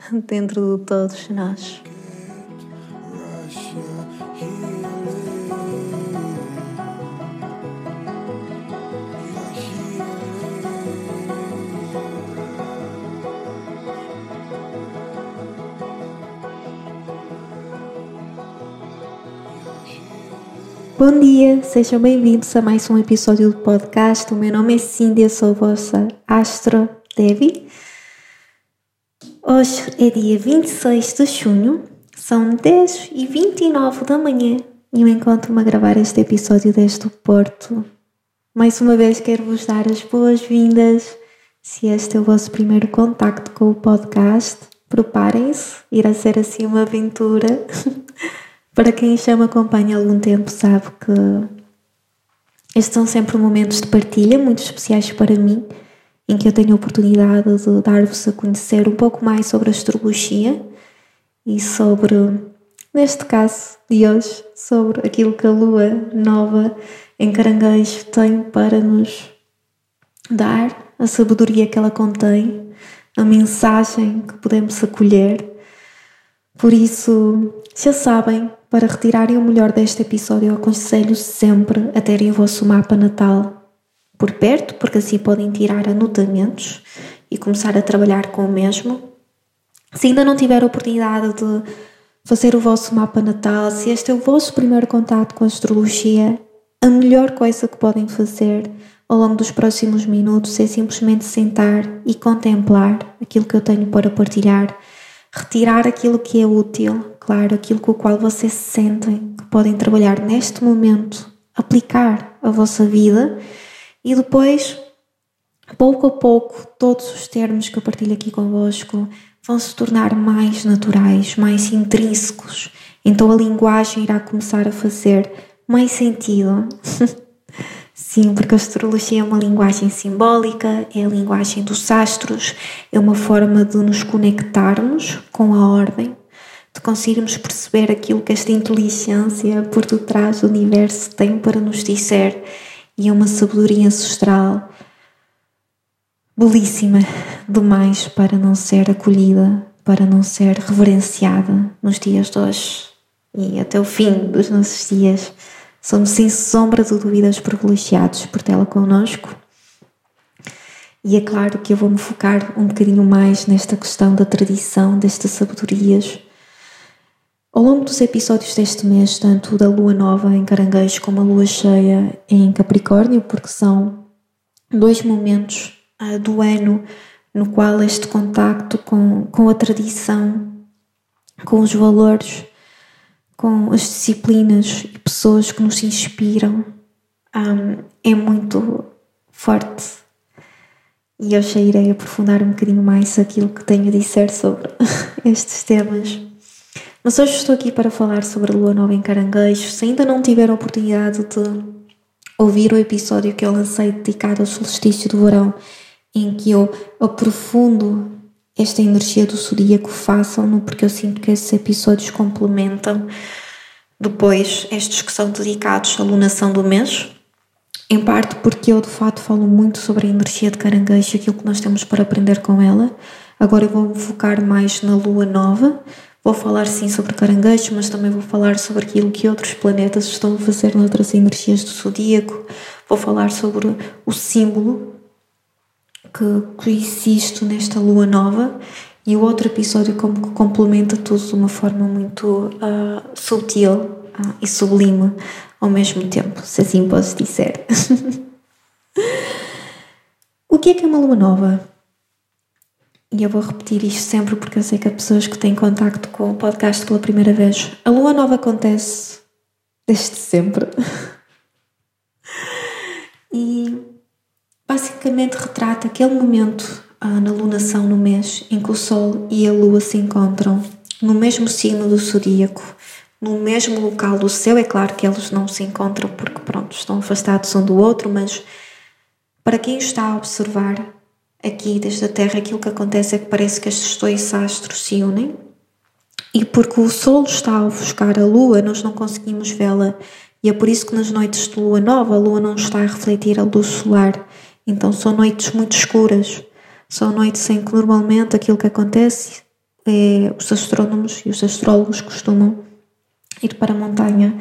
dentro de todos nós. Bom dia, sejam bem-vindos a mais um episódio do podcast. O meu nome é eu sou a vossa Astro Devi. Hoje é dia 26 de junho, são 10 e 29 da manhã e eu encontro-me a gravar este episódio desde o Porto. Mais uma vez quero vos dar as boas-vindas. Se este é o vosso primeiro contacto com o podcast, preparem-se, irá ser assim uma aventura. Para quem já me acompanha há algum tempo, sabe que estes são sempre momentos de partilha muito especiais para mim, em que eu tenho a oportunidade de dar-vos a conhecer um pouco mais sobre a astrologia e sobre, neste caso de hoje, sobre aquilo que a lua nova em Caranguejo tem para nos dar, a sabedoria que ela contém, a mensagem que podemos acolher. Por isso, já sabem, para retirarem o melhor deste episódio, eu aconselho sempre a terem o vosso mapa natal por perto, porque assim podem tirar anotamentos e começar a trabalhar com o mesmo. Se ainda não tiver a oportunidade de fazer o vosso mapa natal, se este é o vosso primeiro contato com a astrologia, a melhor coisa que podem fazer ao longo dos próximos minutos é simplesmente sentar e contemplar aquilo que eu tenho para partilhar, retirar aquilo que é útil claro aquilo com o qual vocês se sentem que podem trabalhar neste momento, aplicar a vossa vida e depois, pouco a pouco, todos os termos que eu partilho aqui convosco vão se tornar mais naturais, mais intrínsecos. Então a linguagem irá começar a fazer mais sentido. Sim, porque a astrologia é uma linguagem simbólica, é a linguagem dos astros, é uma forma de nos conectarmos com a ordem, de conseguirmos perceber aquilo que esta inteligência por detrás do universo tem para nos dizer e é uma sabedoria ancestral belíssima demais para não ser acolhida, para não ser reverenciada nos dias de hoje e até o fim dos nossos dias. Somos sem sombra de dúvidas privilegiados por tê-la connosco. E é claro que eu vou me focar um bocadinho mais nesta questão da tradição, destas sabedorias, ao longo dos episódios deste mês, tanto da lua nova em Caranguejo como a lua cheia em Capricórnio, porque são dois momentos uh, do ano no qual este contacto com, com a tradição, com os valores, com as disciplinas e pessoas que nos inspiram um, é muito forte. E eu já irei aprofundar um bocadinho mais aquilo que tenho a dizer sobre estes temas. Mas hoje estou aqui para falar sobre a lua nova em Caranguejo. Se ainda não tiver a oportunidade de ouvir o episódio que eu lancei dedicado ao solstício do verão, em que eu aprofundo esta energia do zodíaco, façam-no, porque eu sinto que esses episódios complementam depois estes que são dedicados à lunação do mês. Em parte porque eu de fato falo muito sobre a energia de caranguejo aquilo que nós temos para aprender com ela. Agora eu vou me focar mais na lua nova, Vou falar sim sobre caranguejos, mas também vou falar sobre aquilo que outros planetas estão a fazer noutras energias do zodíaco. Vou falar sobre o símbolo que, que existe nesta lua nova e o outro episódio como que complementa tudo de uma forma muito uh, sutil uh, e sublime ao mesmo tempo, se assim posso dizer. o que é que é uma lua nova? E eu vou repetir isto sempre porque eu sei que há pessoas que têm contacto com o podcast pela primeira vez. A lua nova acontece desde sempre. e basicamente retrata aquele momento ah, na lunação no mês em que o Sol e a Lua se encontram no mesmo signo do zodíaco, no mesmo local do céu. É claro que eles não se encontram porque, pronto, estão afastados um do outro, mas para quem está a observar aqui desde a Terra, aquilo que acontece é que parece que estes dois astros se unem e porque o Sol está a ofuscar a Lua, nós não conseguimos vê-la. E é por isso que nas noites de lua nova a lua não está a refletir a luz solar. Então são noites muito escuras. São noites em que normalmente aquilo que acontece é os astrónomos e os astrólogos costumam ir para a montanha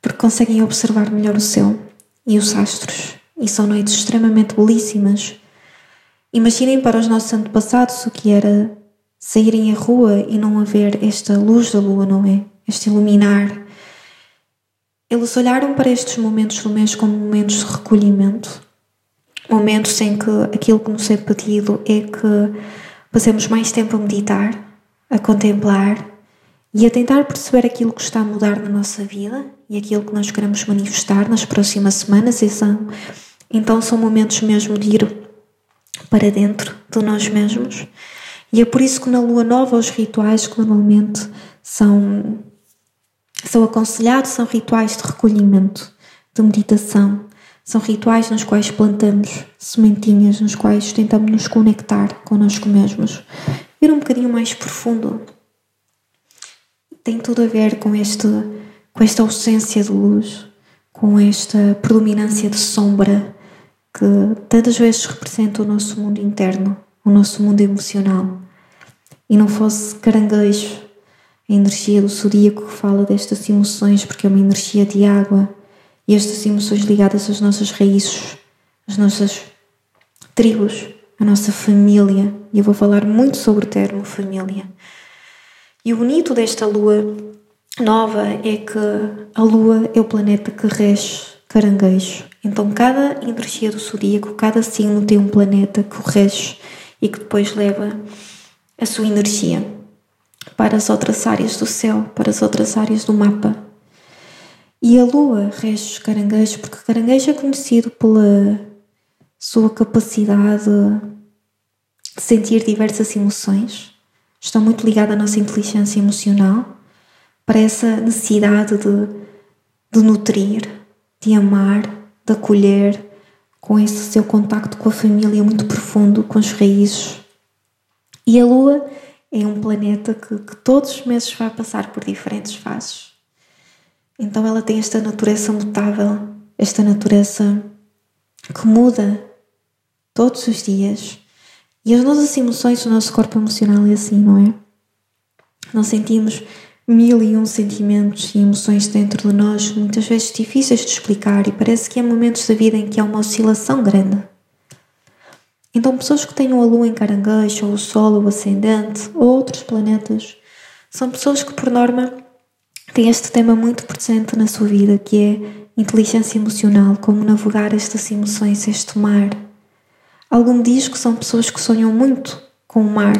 porque conseguem observar melhor o céu e os astros. E são noites extremamente belíssimas. Imaginem para os nossos antepassados o que era saírem à rua e não haver esta luz da lua, não é? Este iluminar. Eles olharam para estes momentos do mês como momentos de recolhimento, momentos em que aquilo que nos é pedido é que passemos mais tempo a meditar, a contemplar e a tentar perceber aquilo que está a mudar na nossa vida e aquilo que nós queremos manifestar nas próximas semanas. E são, então são momentos mesmo de ir para dentro de nós mesmos e é por isso que na lua nova os rituais que normalmente são, são aconselhados são rituais de recolhimento, de meditação. São rituais nos quais plantamos sementinhas, nos quais tentamos nos conectar connosco mesmos. Ir um bocadinho mais profundo. Tem tudo a ver com, este, com esta ausência de luz, com esta predominância de sombra que tantas vezes representa o nosso mundo interno o nosso mundo emocional e não fosse caranguejo, a energia do zodíaco que fala destas emoções, porque é uma energia de água e estas emoções ligadas às nossas raízes, às nossas tribos, à nossa família. E eu vou falar muito sobre o termo família. E o bonito desta lua nova é que a lua é o planeta que rege caranguejo. Então, cada energia do zodíaco, cada signo tem um planeta que o rege e que depois leva a sua energia para as outras áreas do céu, para as outras áreas do mapa. E a lua rege os caranguejos, porque o caranguejo é conhecido pela sua capacidade de sentir diversas emoções, está muito ligado à nossa inteligência emocional, para essa necessidade de, de nutrir, de amar, de acolher, com esse seu contacto com a família muito profundo, com as raízes. E a Lua é um planeta que, que todos os meses vai passar por diferentes fases. Então ela tem esta natureza mutável, esta natureza que muda todos os dias. E as nossas emoções, o nosso corpo emocional é assim, não é? Nós sentimos mil e um sentimentos e emoções dentro de nós, muitas vezes difíceis de explicar, e parece que há momentos da vida em que há uma oscilação grande. Então, pessoas que têm a Lua em caranguejo, ou o Sol, ou o ascendente, ou outros planetas, são pessoas que, por norma, têm este tema muito presente na sua vida, que é inteligência emocional, como navegar estas emoções, este mar. Algum diz que são pessoas que sonham muito com o mar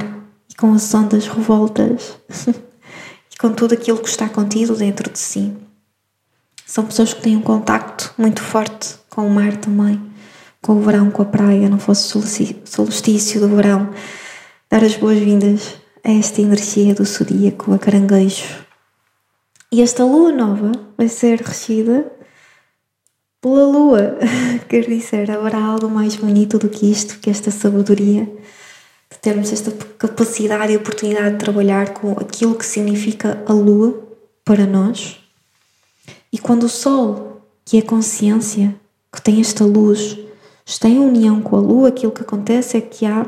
e com as ondas revoltas. com tudo aquilo que está contido dentro de si. São pessoas que têm um contacto muito forte com o mar também, com o verão, com a praia, não fosse solstício do verão. Dar as boas-vindas a esta energia do zodíaco, a caranguejo. E esta lua nova vai ser regida pela lua. Quer dizer, haverá algo mais bonito do que isto, que esta sabedoria termos esta capacidade e oportunidade de trabalhar com aquilo que significa a lua para nós. E quando o sol, que é consciência, que tem esta luz, está em união com a lua, aquilo que acontece é que há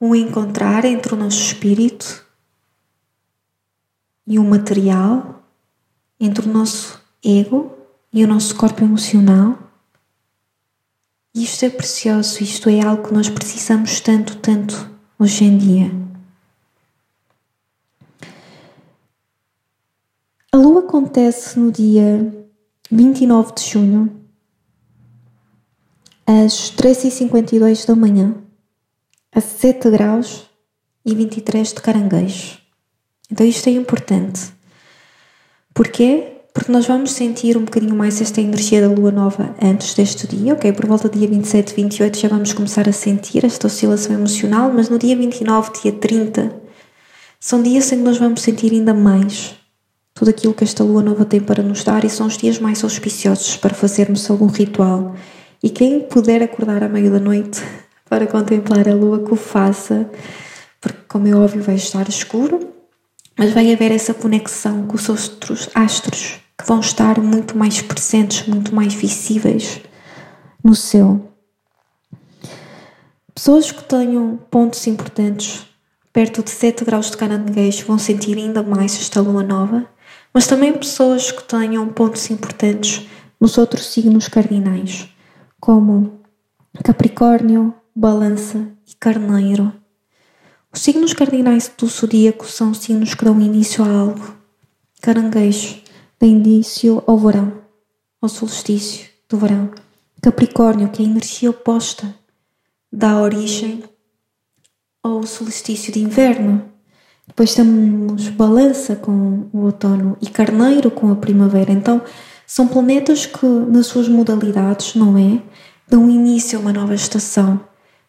um encontrar entre o nosso espírito e o material, entre o nosso ego e o nosso corpo emocional isto é precioso, isto é algo que nós precisamos tanto, tanto hoje em dia. A lua acontece no dia 29 de junho, às 3h52 da manhã, a 7 graus e 23 de caranguejo. Então isto é importante. Porquê? Porque nós vamos sentir um bocadinho mais esta energia da lua nova antes deste dia, ok? Por volta do dia 27, 28 já vamos começar a sentir esta oscilação emocional, mas no dia 29, dia 30, São dias em que nós vamos sentir ainda mais tudo aquilo que esta lua nova tem para nos dar e são os dias mais auspiciosos para fazermos algum ritual. E quem puder acordar à meia da noite para contemplar a lua, que o faça, porque, como é óbvio, vai estar escuro, mas vai haver essa conexão com os outros astros que vão estar muito mais presentes, muito mais visíveis no céu. Pessoas que tenham pontos importantes perto de 7 graus de caranguejo vão sentir ainda mais esta lua nova, mas também pessoas que tenham pontos importantes nos outros signos cardinais, como Capricórnio, Balança e Carneiro. Os signos cardinais do zodíaco são signos que dão início a algo. Caranguejo dá início ao verão, ao solstício do verão. Capricórnio, que é a energia oposta, dá origem ao solstício de inverno. Depois temos Balança com o outono e Carneiro com a primavera. Então, são planetas que, nas suas modalidades, não é? Dão início a uma nova estação.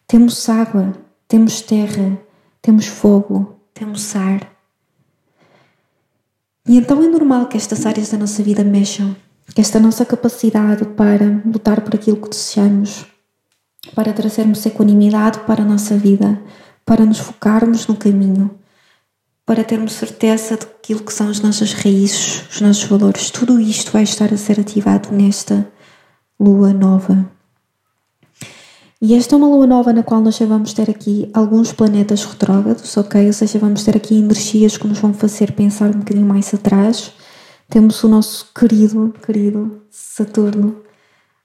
Temos água, temos terra, temos fogo, temos ar. E então é normal que estas áreas da nossa vida mexam, que esta nossa capacidade para lutar por aquilo que desejamos, para trazermos equanimidade para a nossa vida, para nos focarmos no caminho, para termos certeza daquilo que são as nossas raízes, os nossos valores. Tudo isto vai estar a ser ativado nesta lua nova. E esta é uma lua nova na qual nós já vamos ter aqui alguns planetas retrógrados, ok? Ou seja, vamos ter aqui energias que nos vão fazer pensar um bocadinho mais atrás. Temos o nosso querido, querido Saturno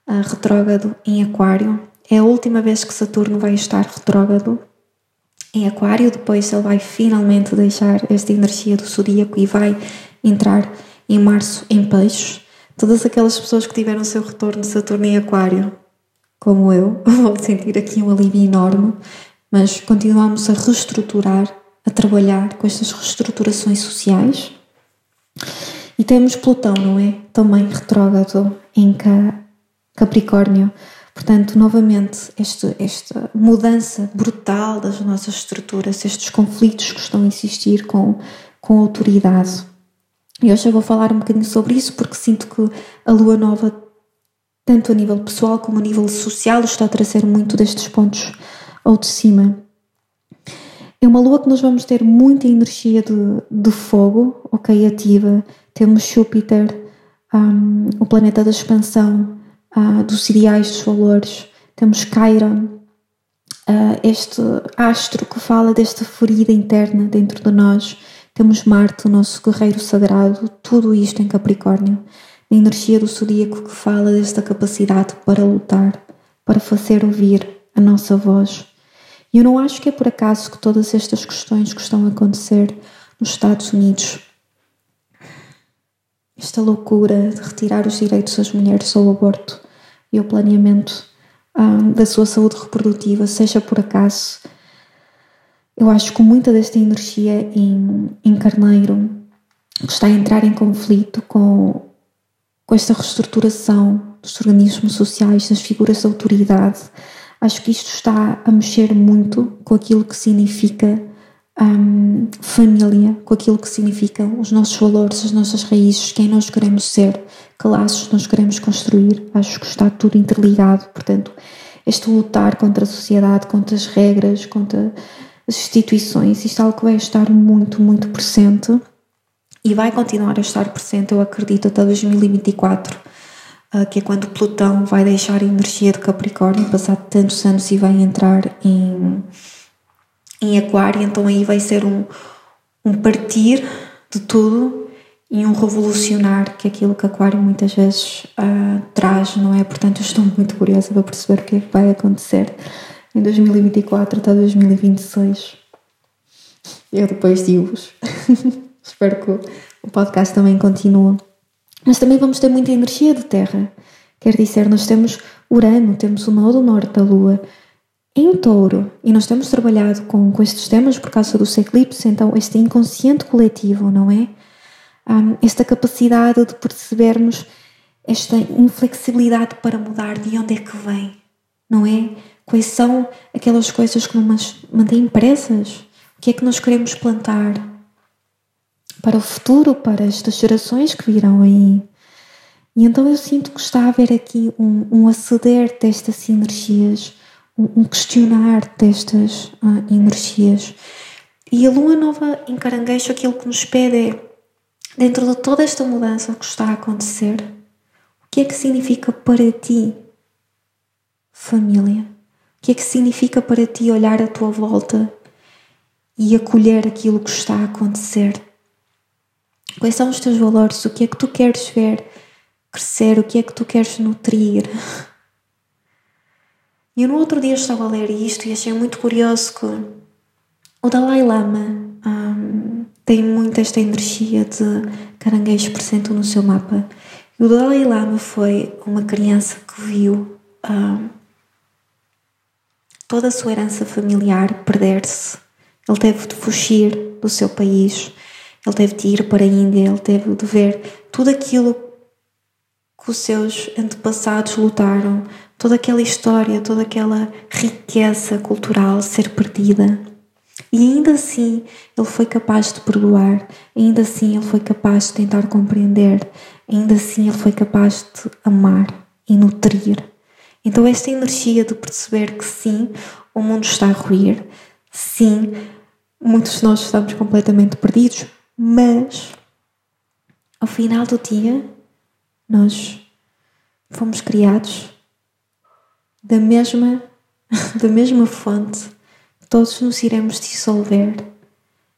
uh, retrógrado em Aquário. É a última vez que Saturno vai estar retrógrado em Aquário, depois ele vai finalmente deixar esta energia do zodíaco e vai entrar em março em Peixes. Todas aquelas pessoas que tiveram seu retorno de Saturno em Aquário como eu, vou sentir aqui um alívio enorme, mas continuamos a reestruturar, a trabalhar com estas reestruturações sociais. E temos Plutão, não é? Também retrógrado em Capricórnio. Portanto, novamente, este, esta mudança brutal das nossas estruturas, estes conflitos que estão a existir com, com a autoridade. E hoje eu vou falar um bocadinho sobre isso porque sinto que a lua nova tanto a nível pessoal como a nível social, está a trazer muito destes pontos ao de cima. É uma lua que nós vamos ter muita energia de, de fogo, ok, ativa. Temos Júpiter, um, o planeta da expansão, uh, dos ideais, dos valores. Temos Chiron, uh, este astro que fala desta ferida interna dentro de nós. Temos Marte, o nosso guerreiro sagrado, tudo isto em Capricórnio a energia do zodíaco que fala desta capacidade para lutar, para fazer ouvir a nossa voz. E eu não acho que é por acaso que todas estas questões que estão a acontecer nos Estados Unidos, esta loucura de retirar os direitos das mulheres ao aborto e ao planeamento um, da sua saúde reprodutiva, seja por acaso, eu acho que muita desta energia em, em Carneiro que está a entrar em conflito com com esta reestruturação dos organismos sociais, das figuras de autoridade, acho que isto está a mexer muito com aquilo que significa um, família, com aquilo que significam os nossos valores, as nossas raízes, quem nós queremos ser, que laços nós queremos construir. Acho que está tudo interligado, portanto, este lutar contra a sociedade, contra as regras, contra as instituições, isto é algo que vai estar muito, muito presente e vai continuar a estar presente, eu acredito, até 2024, ah, que é quando Plutão vai deixar a energia de Capricórnio, passado tantos anos, e vai entrar em, em Aquário, então aí vai ser um, um partir de tudo e um revolucionar, que é aquilo que Aquário muitas vezes uh, traz, não é? Portanto, eu estou muito curiosa para perceber o que é que vai acontecer em 2024 até 2026. Eu depois digo-vos. Espero que o podcast também continue. Mas também vamos ter muita energia de terra. Quer dizer, nós temos Urano, temos o nodo norte da Lua em touro e nós temos trabalhado com, com estes temas por causa dos eclipses, então este inconsciente coletivo, não é? Um, esta capacidade de percebermos esta inflexibilidade para mudar de onde é que vem, não é? Quais são aquelas coisas que nos mantêm presas? O que é que nós queremos plantar? Para o futuro, para estas gerações que virão aí. E então eu sinto que está a haver aqui um, um aceder destas energias, um, um questionar destas uh, energias. E a lua nova em caranguejo, aquilo que nos pede é, dentro de toda esta mudança que está a acontecer, o que é que significa para ti família? O que é que significa para ti olhar à tua volta e acolher aquilo que está a acontecer? Quais são os teus valores? O que é que tu queres ver? crescer, o que é que tu queres nutrir. E no outro dia estava a ler isto e achei muito curioso que o Dalai Lama um, tem muito esta energia de caranguejo presente no seu mapa. E o Dalai Lama foi uma criança que viu um, toda a sua herança familiar perder-se. Ele teve de fugir do seu país, ele teve de ir para a Índia, ele teve de ver tudo aquilo que os seus antepassados lutaram, toda aquela história, toda aquela riqueza cultural ser perdida. E ainda assim ele foi capaz de perdoar, ainda assim ele foi capaz de tentar compreender, ainda assim ele foi capaz de amar e nutrir. Então, esta energia de perceber que sim, o mundo está a ruir, sim, muitos de nós estamos completamente perdidos, mas ao final do dia nós fomos criados da mesma, da mesma fonte, todos nos iremos dissolver.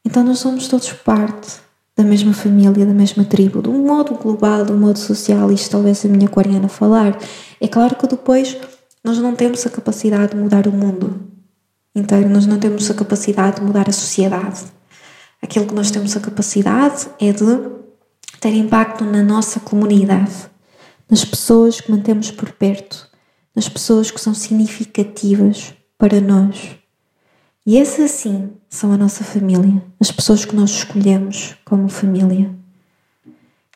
Então nós somos todos parte da mesma família, da mesma tribo, de um modo global, de um modo social, isto talvez a minha aquariana falar. É claro que depois nós não temos a capacidade de mudar o mundo inteiro, nós não temos a capacidade de mudar a sociedade. Aquilo que nós temos a capacidade é de ter impacto na nossa comunidade, nas pessoas que mantemos por perto, nas pessoas que são significativas para nós. E essas sim são a nossa família, as pessoas que nós escolhemos como família.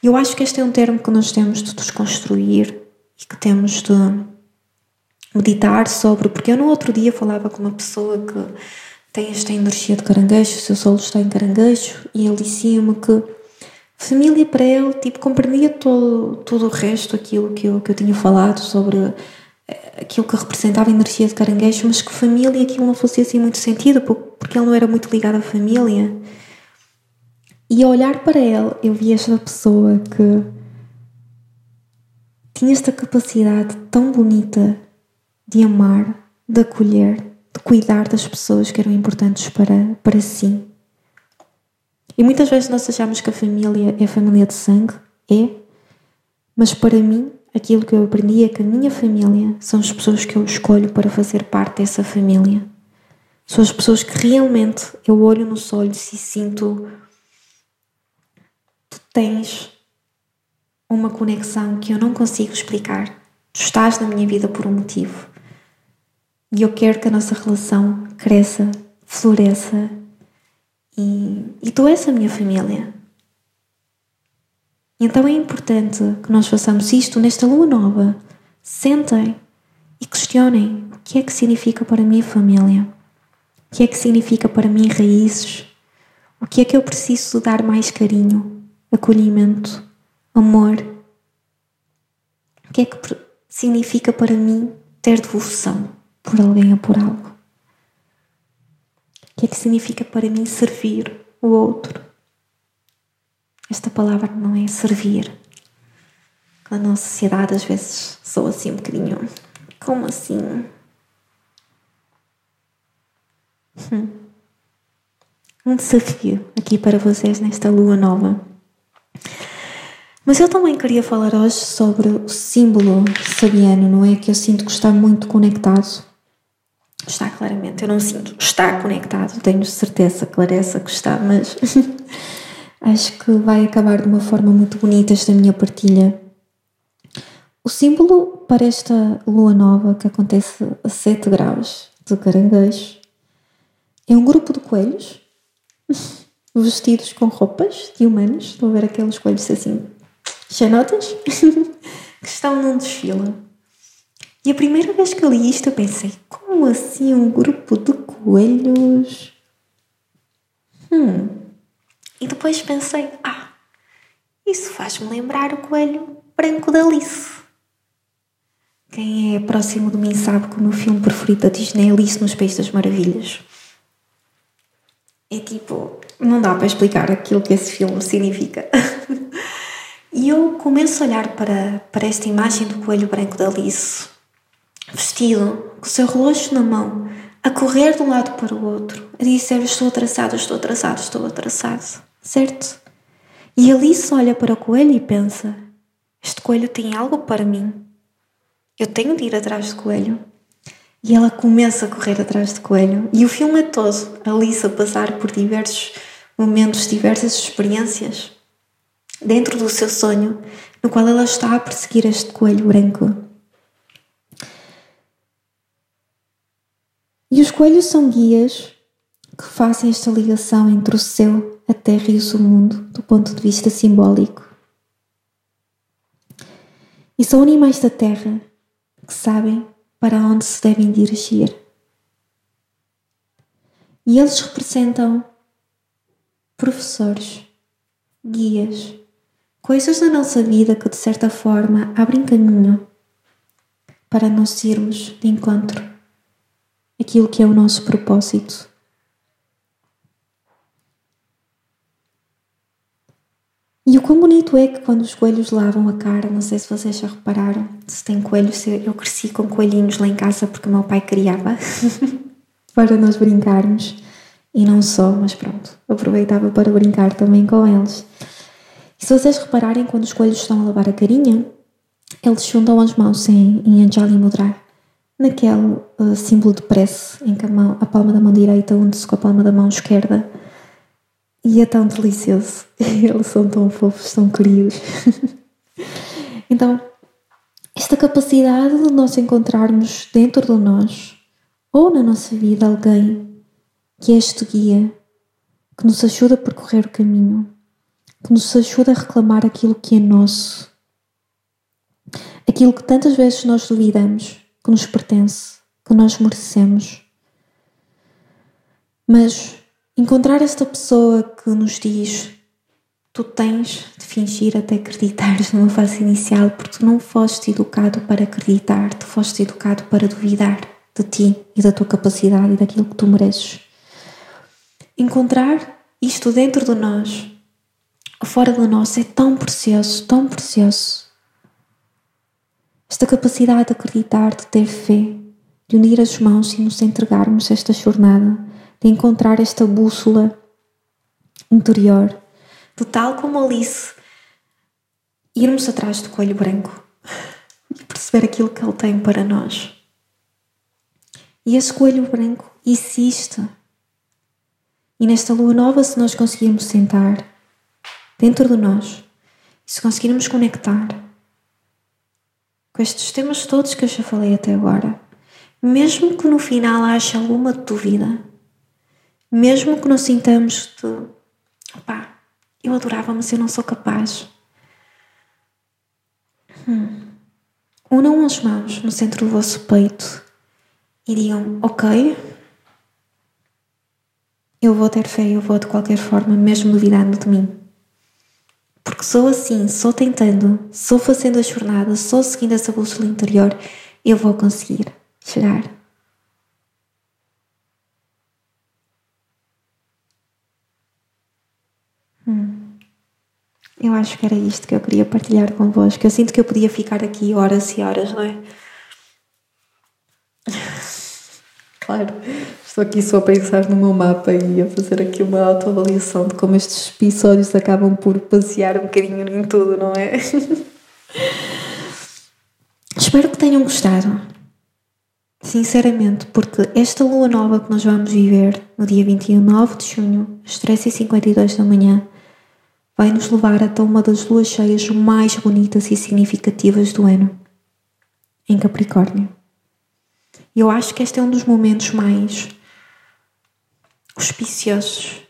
Eu acho que este é um termo que nós temos de desconstruir e que temos de meditar sobre, porque eu no outro dia falava com uma pessoa que tem esta energia de caranguejo, o seu solo está em caranguejo, e ele dizia-me que família para ele, tipo, compreendia todo, todo o resto, aquilo que eu, que eu tinha falado sobre eh, aquilo que representava a energia de caranguejo, mas que família aquilo não fosse assim muito sentido, porque ele não era muito ligado à família. E a olhar para ele, eu vi esta pessoa que tinha esta capacidade tão bonita de amar, de acolher, de cuidar das pessoas que eram importantes para, para si. E muitas vezes nós achamos que a família é a família de sangue, é, mas para mim, aquilo que eu aprendi é que a minha família são as pessoas que eu escolho para fazer parte dessa família. São as pessoas que realmente eu olho nos olhos e sinto tu tens uma conexão que eu não consigo explicar. Tu estás na minha vida por um motivo. E eu quero que a nossa relação cresça, floresça e, e tu és a minha família. Então é importante que nós façamos isto nesta lua nova. Sentem e questionem o que é que significa para mim família. O que é que significa para mim raízes? O que é que eu preciso dar mais carinho, acolhimento, amor? O que é que significa para mim ter devoção por alguém ou por algo? que é que significa para mim servir o outro. Esta palavra não é servir. Na nossa sociedade às vezes sou assim um bocadinho. Como assim? Hum. Um desafio aqui para vocês nesta lua nova. Mas eu também queria falar hoje sobre o símbolo sabiano, não é? Que eu sinto que está muito conectado Está claramente, eu não sinto. Está conectado, tenho certeza, clareza que está, mas acho que vai acabar de uma forma muito bonita esta minha partilha. O símbolo para esta lua nova que acontece a 7 graus de caranguejo é um grupo de coelhos vestidos com roupas de humanos. Estão a ver aqueles coelhos assim, chanotas, que estão num desfile. E a primeira vez que eu li isto, eu pensei: como assim um grupo de coelhos? Hum. E depois pensei: ah, isso faz-me lembrar o coelho branco da Alice. Quem é próximo de mim sabe que o meu filme preferido da Disney é Alice nos Países das Maravilhas. É tipo, não dá para explicar aquilo que esse filme significa. e eu começo a olhar para, para esta imagem do coelho branco da Alice, vestido, com o seu relógio na mão, a correr de um lado para o outro, a dizer: Estou atrasado, estou atrasado, estou atrasado. Certo? E Alice olha para o coelho e pensa: Este coelho tem algo para mim. Eu tenho de ir atrás do coelho. E ela começa a correr atrás do coelho. E o filme é todo Alice a passar por diversos momentos, diversas experiências dentro do seu sonho, no qual ela está a perseguir este coelho branco. E os coelhos são guias que fazem esta ligação entre o céu, a terra e o seu mundo, do ponto de vista simbólico. E são animais da terra que sabem para onde se devem dirigir. E eles representam professores, guias, coisas da nossa vida que de certa forma abrem caminho para nós irmos de encontro aquilo que é o nosso propósito. E o quão bonito é que quando os coelhos lavam a cara, não sei se vocês já repararam, se tem coelhos, eu cresci com coelhinhos lá em casa porque meu pai criava para nós brincarmos. E não só, mas pronto, aproveitava para brincar também com eles. E se vocês repararem, quando os coelhos estão a lavar a carinha, eles juntam as mãos em, em Anjali Mudra, naquele uh, símbolo de prece em que a, mão, a palma da mão direita une-se com a palma da mão esquerda e é tão delicioso. Eles são tão fofos, tão queridos. então, esta capacidade de nós encontrarmos dentro de nós ou na nossa vida alguém que é este guia, que nos ajuda a percorrer o caminho, que nos ajuda a reclamar aquilo que é nosso, aquilo que tantas vezes nós duvidamos que nos pertence, que nós merecemos. Mas Encontrar esta pessoa que nos diz: Tu tens de fingir até acreditares numa fase inicial, porque tu não foste educado para acreditar, tu foste educado para duvidar de ti e da tua capacidade e daquilo que tu mereces. Encontrar isto dentro de nós, fora de nós, é tão precioso, tão precioso. Esta capacidade de acreditar, de ter fé, de unir as mãos e nos entregarmos a esta jornada de encontrar esta bússola interior, de tal como Alice, irmos atrás do coelho branco e perceber aquilo que ele tem para nós. E esse coelho branco existe. E nesta lua nova, se nós conseguirmos sentar dentro de nós, se conseguirmos conectar com estes temas todos que eu já falei até agora, mesmo que no final haja alguma dúvida, mesmo que nos sintamos de opá, eu adorava, mas eu não sou capaz. Hum. Unam as mãos no centro do vosso peito e digam: Ok, eu vou ter fé, eu vou de qualquer forma, mesmo duvidando de mim. Porque sou assim, sou tentando, sou fazendo a jornada, sou seguindo essa bússola interior, eu vou conseguir chegar. Eu acho que era isto que eu queria partilhar convosco. Eu sinto que eu podia ficar aqui horas e horas, não é? Claro, estou aqui só a pensar no meu mapa e a fazer aqui uma autoavaliação de como estes episódios acabam por passear um bocadinho em tudo, não é? Espero que tenham gostado. Sinceramente, porque esta lua nova que nós vamos viver no dia 29 de junho, às 3h52 da manhã, vai nos levar até uma das luas cheias mais bonitas e significativas do ano, em Capricórnio. Eu acho que este é um dos momentos mais auspiciosos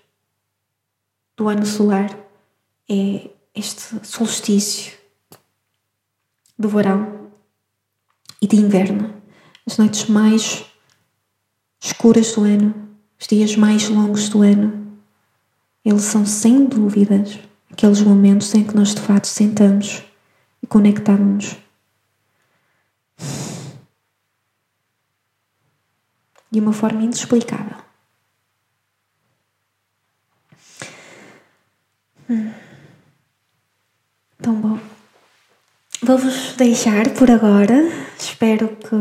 do ano solar. É este solstício do verão e de inverno, as noites mais escuras do ano, os dias mais longos do ano Eles são sem dúvidas aqueles momentos em que nós de fato sentamos e conectamos-nos. De uma forma inexplicável. Então, bom. Vou-vos deixar por agora. Espero que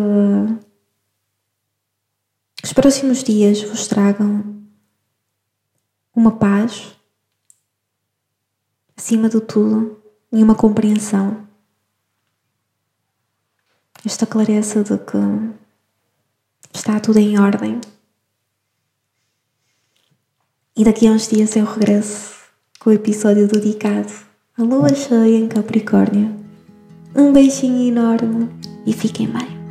os próximos dias vos tragam uma paz, acima de tudo, e uma compreensão. Esta clareza de que está tudo em ordem. E daqui a uns dias eu regresso com o episódio dedicado à lua cheia em Capricórnio. Um beijinho enorme e fiquem bem.